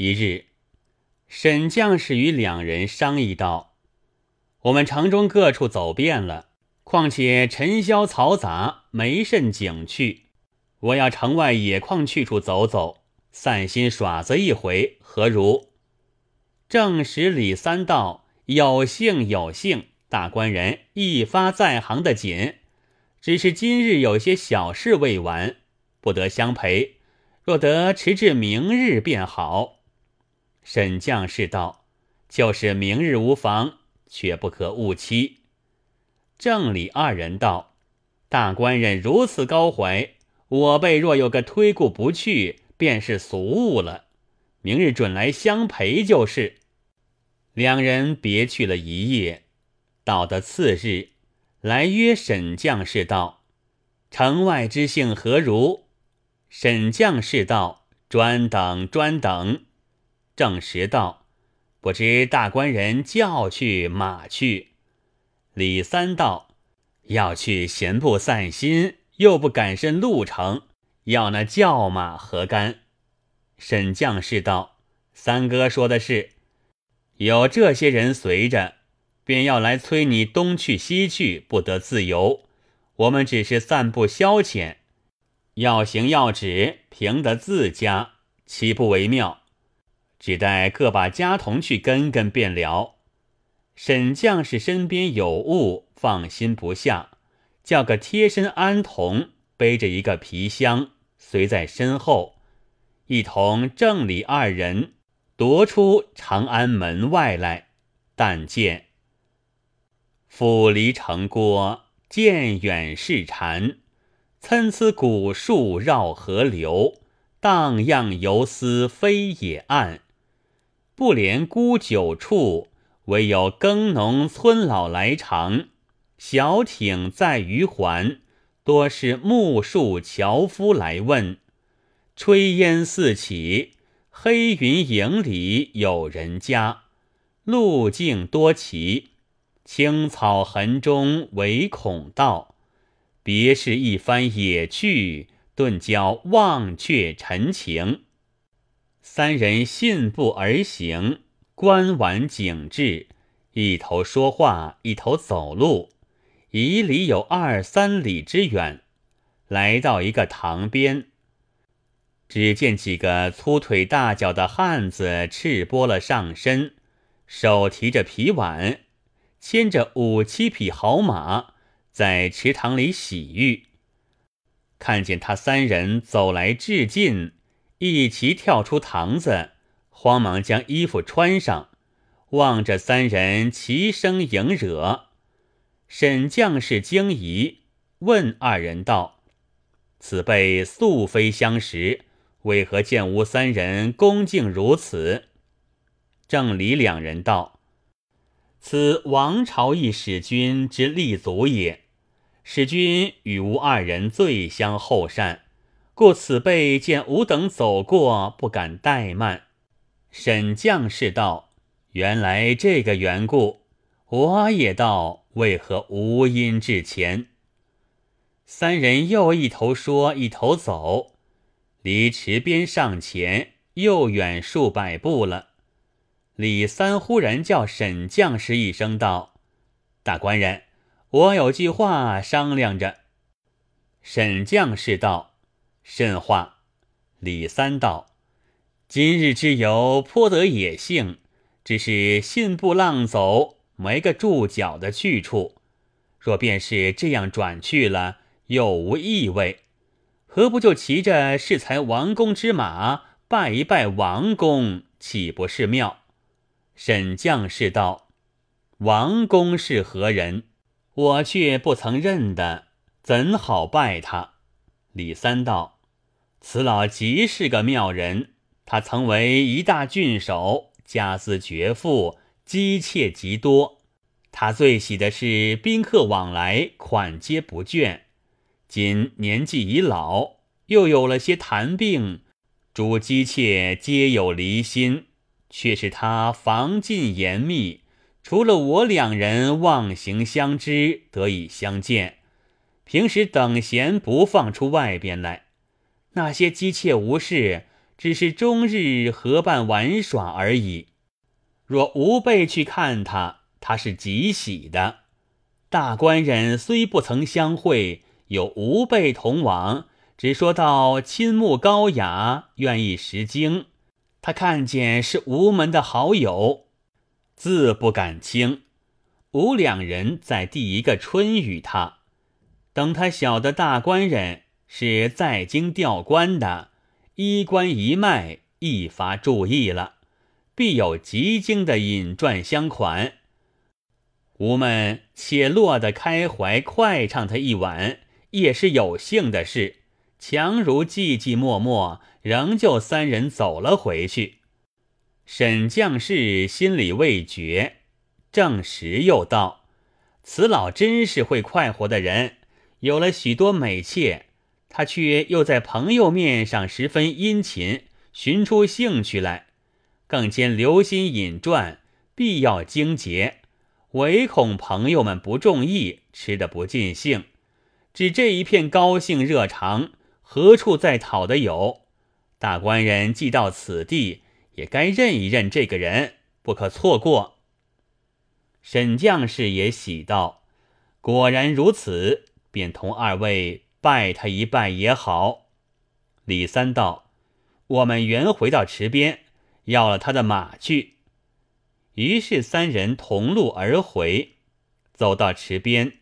一日，沈将士与两人商议道：“我们城中各处走遍了，况且尘嚣嘈杂，没甚景趣。我要城外野旷去处走走，散心耍则一回，何如？”正时李三道：“有幸有幸，大官人一发在行的紧，只是今日有些小事未完，不得相陪。若得迟至明日便好。”沈将士道：“就是明日无妨，却不可误期。”郑李二人道：“大官人如此高怀，我辈若有个推故不去，便是俗物了。明日准来相陪就是。”两人别去了一夜，到的次日，来约沈将士道：“城外之幸何如？”沈将士道：“专等，专等。”正时道：“不知大官人叫去马去？”李三道：“要去闲步散心，又不赶甚路程，要那叫马何干？”沈将士道：“三哥说的是，有这些人随着，便要来催你东去西去，不得自由。我们只是散步消遣，要行要止，凭得自家，岂不为妙？”只待各把家童去跟跟便了。沈将士身边有物，放心不下，叫个贴身安童背着一个皮箱，随在身后，一同正李二人夺出长安门外来。但见府离城郭，渐远是禅，参差古树绕河流，荡漾游丝飞野岸。不连孤酒处，唯有耕农村老来长。小艇在鱼环，多是木树樵夫来问。炊烟四起，黑云影里有人家。路径多奇，青草痕中唯恐道。别是一番野趣，顿教忘却陈情。三人信步而行，观玩景致，一头说话，一头走路，以里有二三里之远，来到一个塘边，只见几个粗腿大脚的汉子赤膊了上身，手提着皮碗，牵着五七匹好马，在池塘里洗浴。看见他三人走来至近。一齐跳出堂子，慌忙将衣服穿上，望着三人齐声迎惹。沈将士惊疑，问二人道：“此辈素非相识，为何见吾三人恭敬如此？”郑李两人道：“此王朝一使君之立足也，使君与吾二人最相厚善。”故此辈见吾等走过，不敢怠慢。沈将士道：“原来这个缘故。”我也道：“为何无因至前？”三人又一头说，一头走，离池边上前又远数百步了。李三忽然叫沈将士一声道：“大官人，我有句话商量着。”沈将士道。甚话？李三道：“今日之游颇得野性，只是信步浪走，没个住脚的去处。若便是这样转去了，又无意味。何不就骑着适才王公之马，拜一拜王公，岂不是妙？”沈将士道：“王公是何人？我却不曾认得，怎好拜他？”李三道。此老极是个妙人，他曾为一大郡守，家资绝富，姬妾极多。他最喜的是宾客往来，款皆不倦。今年纪已老，又有了些痰病，诸姬妾皆有离心，却是他防禁严密，除了我两人望行相知，得以相见，平时等闲不放出外边来。那些姬妾无事，只是终日合伴玩耍而已。若吾辈去看他，他是极喜的。大官人虽不曾相会，有吾辈同往，只说到亲慕高雅，愿意识经。他看见是吴门的好友，自不敢轻。吾两人在第一个春与他，等他晓得大官人是在京调官的，衣冠一脉，一发注意了，必有极精的引传相款。吾们且落得开怀，快唱他一晚，也是有幸的事。强如寂寂寞寞，仍旧三人走了回去。沈将士心里未决，正时又道：“此老真是会快活的人，有了许多美妾，他却又在朋友面上十分殷勤，寻出兴趣来，更兼留心引传，必要精节。”唯恐朋友们不中意，吃得不尽兴。只这一片高兴热肠，何处再讨得有？大官人既到此地，也该认一认这个人，不可错过。沈将士也喜道：“果然如此，便同二位拜他一拜也好。”李三道：“我们原回到池边，要了他的马去。”于是三人同路而回，走到池边，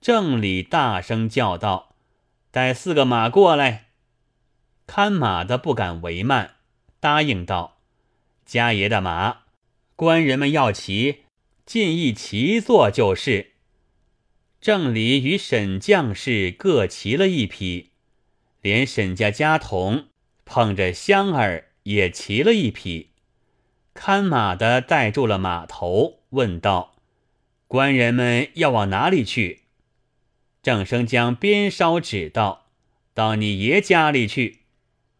郑理大声叫道：“带四个马过来！”看马的不敢为慢，答应道：“家爷的马，官人们要骑，尽一骑坐就是。”郑理与沈将士各骑了一匹，连沈家家童捧着香儿也骑了一匹。看马的带住了马头，问道：“官人们要往哪里去？”郑生将鞭梢指道：“到你爷家里去。”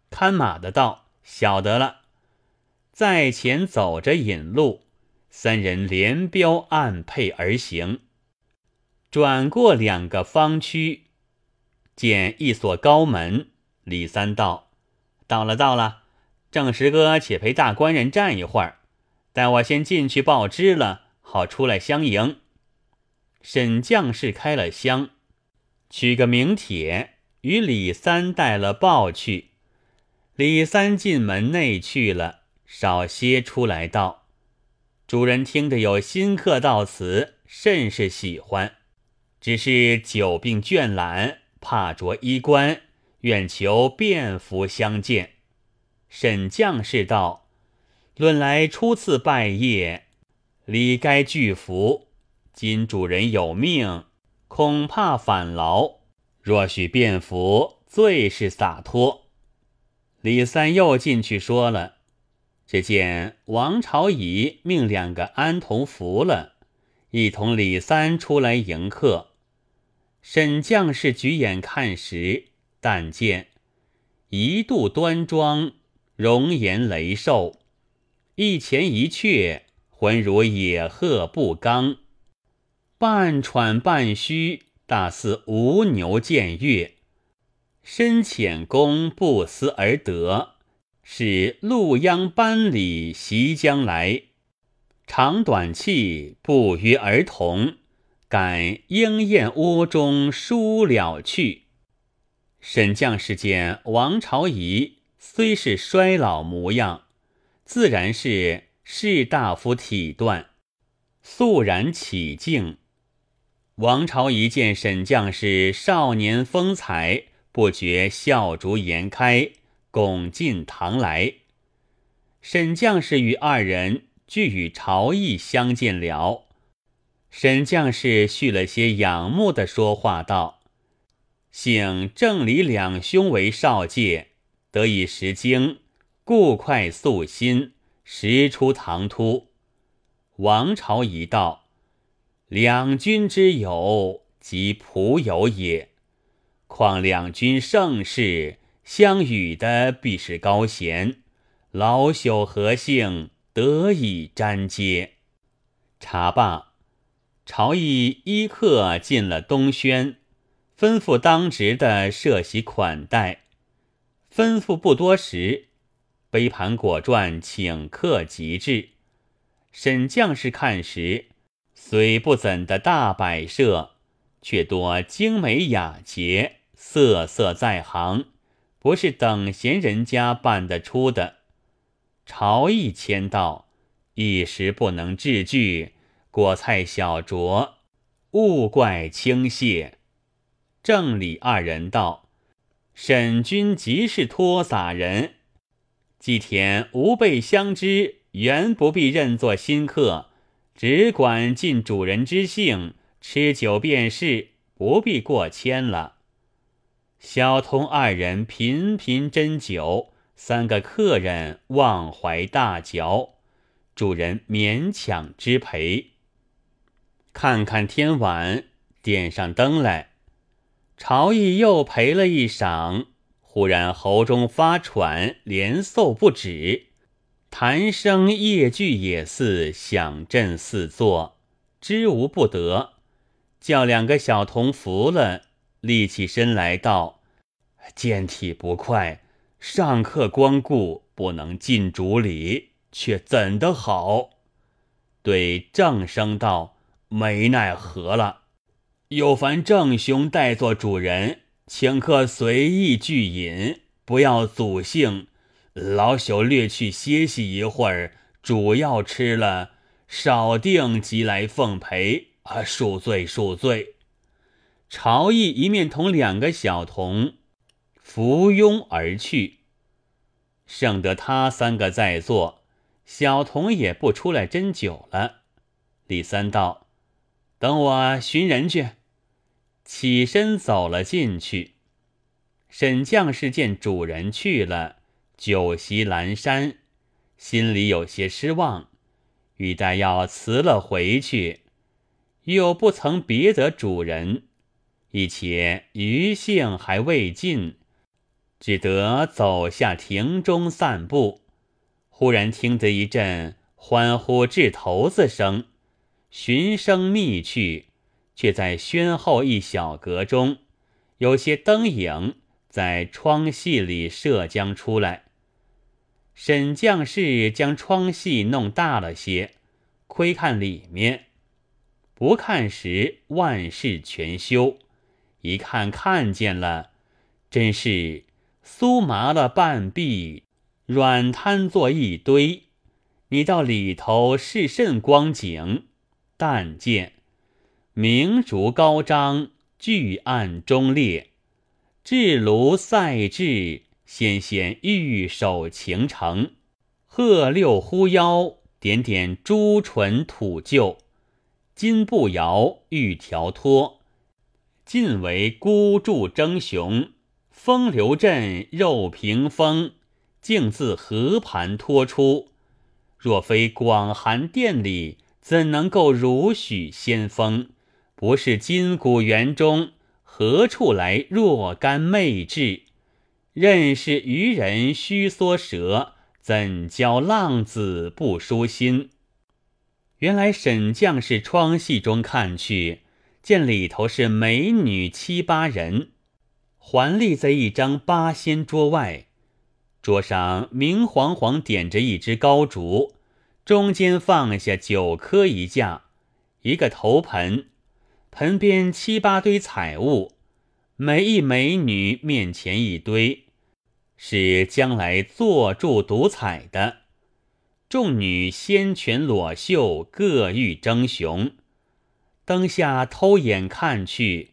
看马的道：“晓得了。”在前走着引路，三人连标按配而行。转过两个方区，见一所高门。李三道：“到了，到了。”郑石哥，且陪大官人站一会儿，待我先进去报知了，好出来相迎。沈将士开了箱，取个名帖，与李三带了报去。李三进门内去了，少歇出来道：“主人听得有新客到此，甚是喜欢，只是久病倦懒，怕着衣冠，愿求便服相见。”沈将士道：“论来初次拜谒，理该具服。今主人有命，恐怕反劳。若许便服，最是洒脱。”李三又进去说了。只见王朝乙命两个安童服了，一同李三出来迎客。沈将士举眼看时，但见一度端庄。容颜雷瘦，一前一阙，浑如野鹤不刚，半喘半虚，大似无牛见月。深浅功不思而得，使陆央班里袭将来。长短气不约而同，感莺燕窝中书了去。沈将士见王朝仪。虽是衰老模样，自然是士大夫体断，肃然起敬。王朝一见沈将士少年风采，不觉笑逐颜开，拱进堂来。沈将士与二人俱与朝议相见了。沈将士续了些仰慕的说话道：“幸郑李两兄为少介。”得以识经，故快速心，时出唐突。王朝一道，两军之友，即仆友也。况两军盛世，相与的必是高贤。老朽何幸得以沾接？茶罢，朝议依客进了东轩，吩咐当值的设席款待。吩咐不多时，杯盘果馔，请客极致。沈将士看时，虽不怎的大摆设，却多精美雅洁，色色在行，不是等闲人家办得出的。朝议签到，一时不能置句，果菜小酌，勿怪轻谢。正理二人道：“沈君即是托洒人。”季田吾辈相知，原不必认作新客，只管尽主人之性，吃酒便是，不必过谦了。小童二人频频斟酒，三个客人忘怀大嚼，主人勉强支陪。看看天晚，点上灯来，朝议又陪了一晌。忽然喉中发喘，连嗽不止，谈声夜聚也似响震四座，知无不得，叫两个小童扶了，立起身来道：“健体不快，上客光顾，不能尽主礼，却怎的好？”对郑生道：“没奈何了，有烦正兄代做主人。”请客随意聚饮，不要祖兴。老朽略去歇息一会儿，主要吃了，少定即来奉陪。啊，恕罪恕罪。朝议一面同两个小童扶拥而去，剩得他三个在座，小童也不出来斟酒了。李三道：“等我寻人去。”起身走了进去，沈将士见主人去了，酒席阑珊，心里有些失望，欲待要辞了回去，又不曾别得主人，一且余兴还未尽，只得走下庭中散步。忽然听得一阵欢呼掷头子声，寻声觅去。却在轩后一小阁中，有些灯影在窗隙里射将出来。沈将士将窗隙弄大了些，窥看里面，不看时万事全休；一看看见了，真是酥麻了半壁，软瘫坐一堆。你到里头是甚光景？但见。明烛高张，巨案中列，炙炉赛炙，纤纤玉手擎成，鹤六呼腰，点点朱唇吐臼，金步摇，玉条托，尽为孤注争雄，风流阵，肉屏风，竟自河盘托出。若非广寒殿里，怎能够如许仙风？不是金谷园中，何处来若干媚质？认识渔人须缩舌，怎教浪子不舒心？原来沈将士窗隙中看去，见里头是美女七八人，环立在一张八仙桌外，桌上明晃晃点着一支高烛，中间放下九颗一架，一个头盆。盆边七八堆彩物，每一美女面前一堆，是将来坐住独彩的。众女仙泉裸秀，各欲争雄。灯下偷眼看去，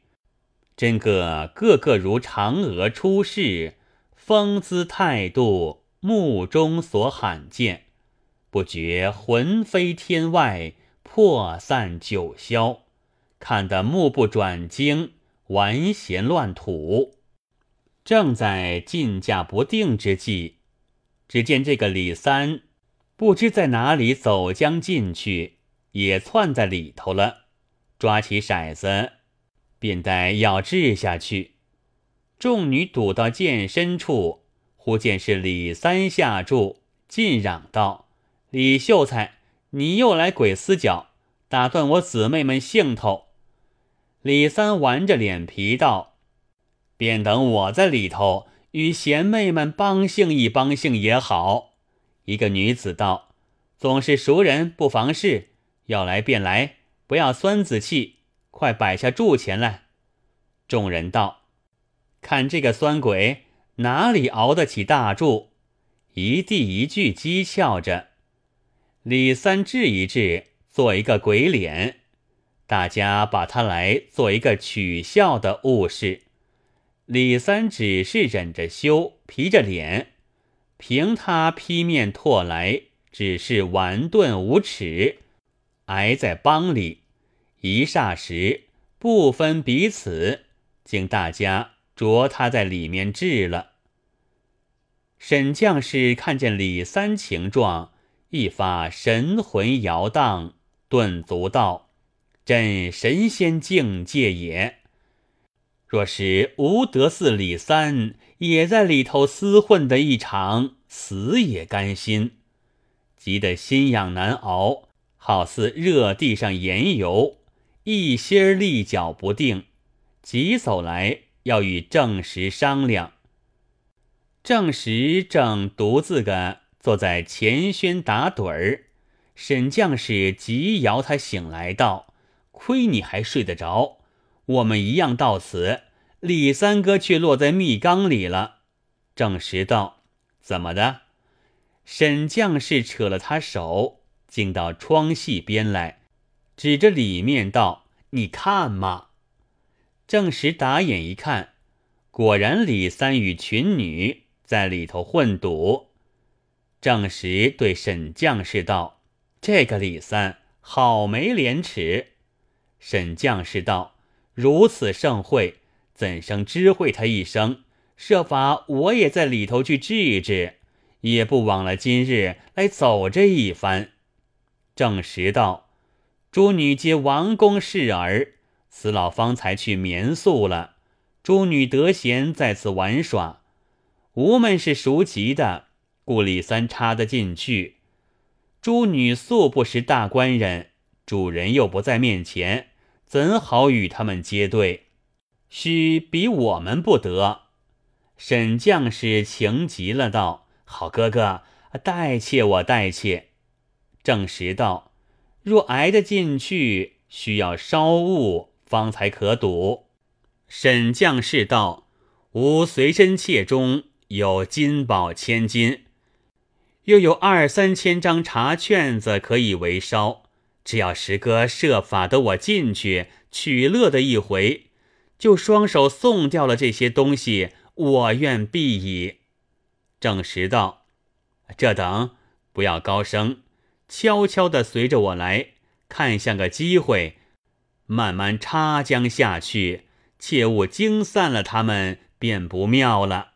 真个个个如嫦娥出世，风姿态度，目中所罕见，不觉魂飞天外，魄散九霄。看得目不转睛，玩弦乱吐。正在进驾不定之际，只见这个李三不知在哪里走将进去，也窜在里头了。抓起骰子，便待要掷下去。众女堵到剑身处，忽见是李三下注，尽嚷道：“李秀才，你又来鬼死角，打断我姊妹们兴头！”李三玩着脸皮道：“便等我在里头与贤妹们帮兴一帮兴也好。”一个女子道：“总是熟人，不妨事，要来便来，不要酸子气，快摆下柱钱来。”众人道：“看这个酸鬼，哪里熬得起大柱？”一地一句讥诮着。李三治一治，做一个鬼脸，大家把他来做一个取笑的物事。李三只是忍着羞，皮着脸，凭他劈面唾来，只是顽钝无耻，挨在帮里。一霎时，不分彼此，竟大家捉他在里面治了。沈将士看见李三情状，一发神魂摇荡，顿足道：“朕神仙境界也。”若是吴德寺李三也在里头厮混的一场，死也甘心。急得心痒难熬，好似热地上盐油，一心儿立脚不定，急走来要与正实商量。正实正独自个坐在前轩打盹儿，沈将士急摇他醒来道：“亏你还睡得着。”我们一样到此，李三哥却落在密缸里了。正实道：“怎么的？”沈将士扯了他手，进到窗隙边来，指着里面道：“你看嘛。”正实打眼一看，果然李三与群女在里头混赌。正时对沈将士道：“这个李三好没廉耻。”沈将士道。如此盛会，怎生知会他一声？设法我也在里头去治一治，也不枉了今日来走这一番。正时道：“诸女皆王公侍儿，此老方才去眠宿了。诸女得闲在此玩耍，吾们是熟极的，故李三插得进去。诸女素不识大官人，主人又不在面前。”怎好与他们接对？须比我们不得。沈将士情急了，道：“好哥哥，代妾我代妾。”正时道：“若挨得进去，需要稍物方才可赌。”沈将士道：“吾随身妾中有金宝千金，又有二三千张茶券子可以为烧。”只要石哥设法得我进去取乐的一回，就双手送掉了这些东西，我愿必矣。正实道：“这等不要高声，悄悄的随着我来，看像个机会，慢慢插将下去，切勿惊散了他们，便不妙了。”